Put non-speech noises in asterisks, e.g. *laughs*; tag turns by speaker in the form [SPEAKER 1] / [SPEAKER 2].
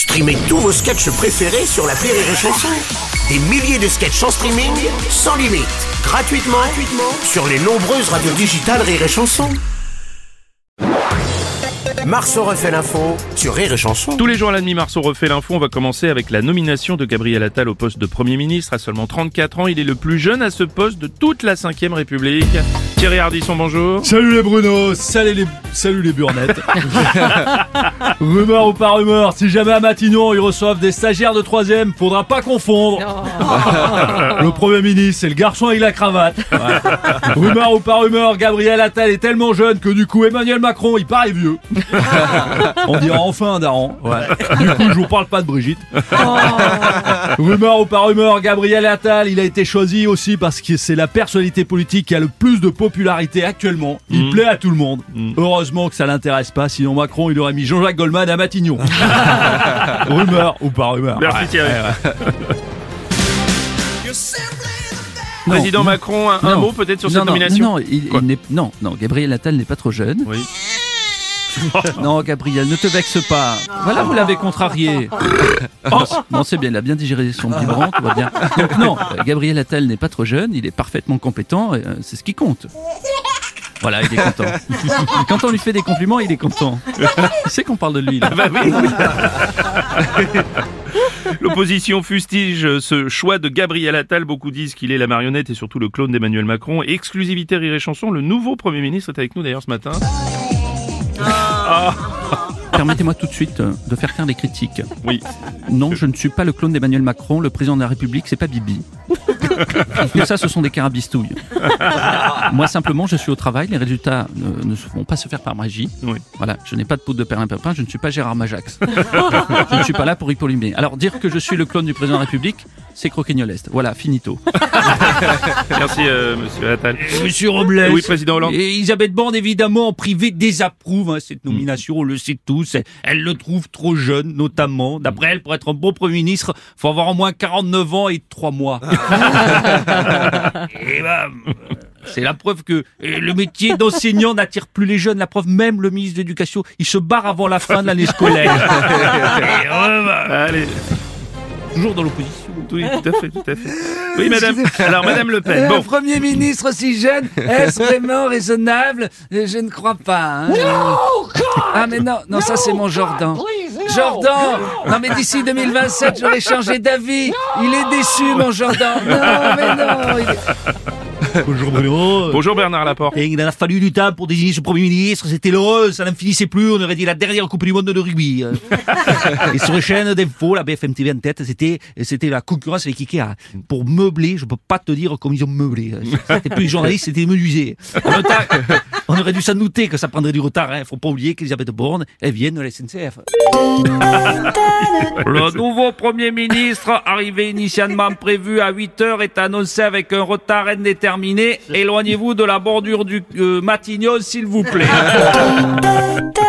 [SPEAKER 1] Streamez tous vos sketchs préférés sur la Rire et Chanson. Des milliers de sketchs en streaming, sans limite, gratuitement, gratuitement sur les nombreuses radios digitales Rire et Chanson. Marceau refait l'info sur Rire et Chanson.
[SPEAKER 2] Tous les jours à la demi, Marceau refait l'info. On va commencer avec la nomination de Gabriel Attal au poste de Premier ministre. À seulement 34 ans, il est le plus jeune à ce poste de toute la 5ème République. Thierry Ardisson, bonjour.
[SPEAKER 3] Salut les Bruno, salut les, salut les burnettes. *laughs* rumeur ou pas rumeur, si jamais à Matignon ils reçoivent des stagiaires de 3 faudra pas confondre. *laughs* le Premier ministre, c'est le garçon avec la cravate. Ouais. *laughs* rumeur ou pas rumeur, Gabriel Attal est tellement jeune que du coup Emmanuel Macron il paraît vieux. On dira enfin un daron. Ouais. Du coup je vous parle pas de Brigitte. rumeur ou pas rumeur, Gabriel Attal il a été choisi aussi parce que c'est la personnalité politique qui a le plus de popularité actuellement. Il plaît à tout le monde. Heureusement que ça l'intéresse pas, sinon Macron il aurait mis Jean-Jacques Goldman à Matignon. *laughs* rumeur ou pas rumeur.
[SPEAKER 2] Merci
[SPEAKER 3] Ouais.
[SPEAKER 2] Thierry.
[SPEAKER 3] Ouais, ouais. *laughs*
[SPEAKER 2] Président
[SPEAKER 4] Non,
[SPEAKER 2] Macron, un, mot peut-être sur
[SPEAKER 4] non,
[SPEAKER 2] cette nomination
[SPEAKER 4] Non, il, il non, non, Gabriel Attal n'est pas trop jeune.
[SPEAKER 2] Oui. *laughs*
[SPEAKER 4] Non, Gabriel, ne te vexe pas. Voilà, vous l'avez contrarié. *laughs* Non, c'est bien, il a bien digéré son biberon, tout va bien. Donc non, Gabriel Attal n'est pas trop jeune, il est parfaitement compétent, et, euh, c'est ce qui compte. Voilà, il est content. *laughs* Quand on lui fait des compliments, il est content. C'est qu'on parle de lui. Là.
[SPEAKER 2] Bah oui. L'opposition fustige ce choix de Gabriel Attal. Beaucoup disent qu'il est la marionnette et surtout le clone d'Emmanuel Macron. Exclusivité Rire et Chanson, le nouveau Premier ministre est avec nous d'ailleurs ce matin. *laughs* Oh.
[SPEAKER 4] Permettez-moi tout de suite euh, de faire taire les critiques.
[SPEAKER 2] Oui.
[SPEAKER 4] Non, je ne suis pas le clone d'Emmanuel Macron, le président de la République, c'est pas Bibi. *laughs* Tout ça, ce sont des carabistouilles. Moi, simplement, je suis au travail, les résultats ne, ne vont pas se faire par magie.
[SPEAKER 2] Oui.
[SPEAKER 4] Voilà, je n'ai pas de poudre de perlimpinpin, je ne suis pas Gérard Majax. je ne suis pas là pour Hippolyte. Alors, dire que je suis le clone du président de la République, c'est croquignoleste. Voilà, finito. *laughs*
[SPEAKER 2] Merci euh, Monsieur Attal.
[SPEAKER 4] Monsieur Robles.
[SPEAKER 2] Oui, président Hollande.
[SPEAKER 4] Et Elisabeth Borne, évidemment, en privé, désapprouve hein, cette nomination, on le sait tous. Elle, elle le trouve trop jeune, notamment. D'après elle, pour être un bon Premier ministre, faut avoir au moins 49 ans et 3 mois. *laughs* et ben, euh, c'est la preuve que euh, le métier d'enseignant n'attire plus les jeunes. La preuve, même le ministre de l'Éducation, il se barre avant la fin de l'année scolaire. *laughs* Et, euh, bah,
[SPEAKER 2] Allez.
[SPEAKER 4] toujours dans l'opposition.
[SPEAKER 2] Oui, tout à fait, tout à fait. Oui, madame. Alors, madame Le Pen.
[SPEAKER 5] Un
[SPEAKER 2] Bon.
[SPEAKER 5] Premier ministre si jeune, est-ce *laughs* vraiment raisonnable? Je ne crois pas. hein. Ah mais non, non, ça c'est mon Jordan. Jordan Non mais d'ici 2027, j'aurais changé d'avis. Il est déçu, mon Jordan. Non, mais non. il est- *laughs*
[SPEAKER 3] Bonjour Bruno.
[SPEAKER 2] Bonjour Bernard Laporte.
[SPEAKER 4] Et il en a fallu du temps pour désigner ce Premier ministre, c'était l'heureux, ça n'en finissait plus, on aurait dit la dernière Coupe du Monde de rugby. hein. *laughs* Et sur les chaînes d'infos, la BFM TV en tête, c'était, c'était la concurrence avec Ikea. Pour meubler, je peux pas te dire comme ils ont meublé. *laughs* C'était plus les journalistes, c'était les menuisiers. En même temps, on aurait dû s'en douter que ça prendrait du retard, hein. Faut pas oublier qu'Elisabeth Borne, elle vient de la SNCF. *laughs* Le nouveau Premier ministre, arrivé initialement prévu à 8 heures, est annoncé avec un retard indéterminé. Éloignez-vous de la bordure du euh, Matignon, s'il vous plaît. *laughs*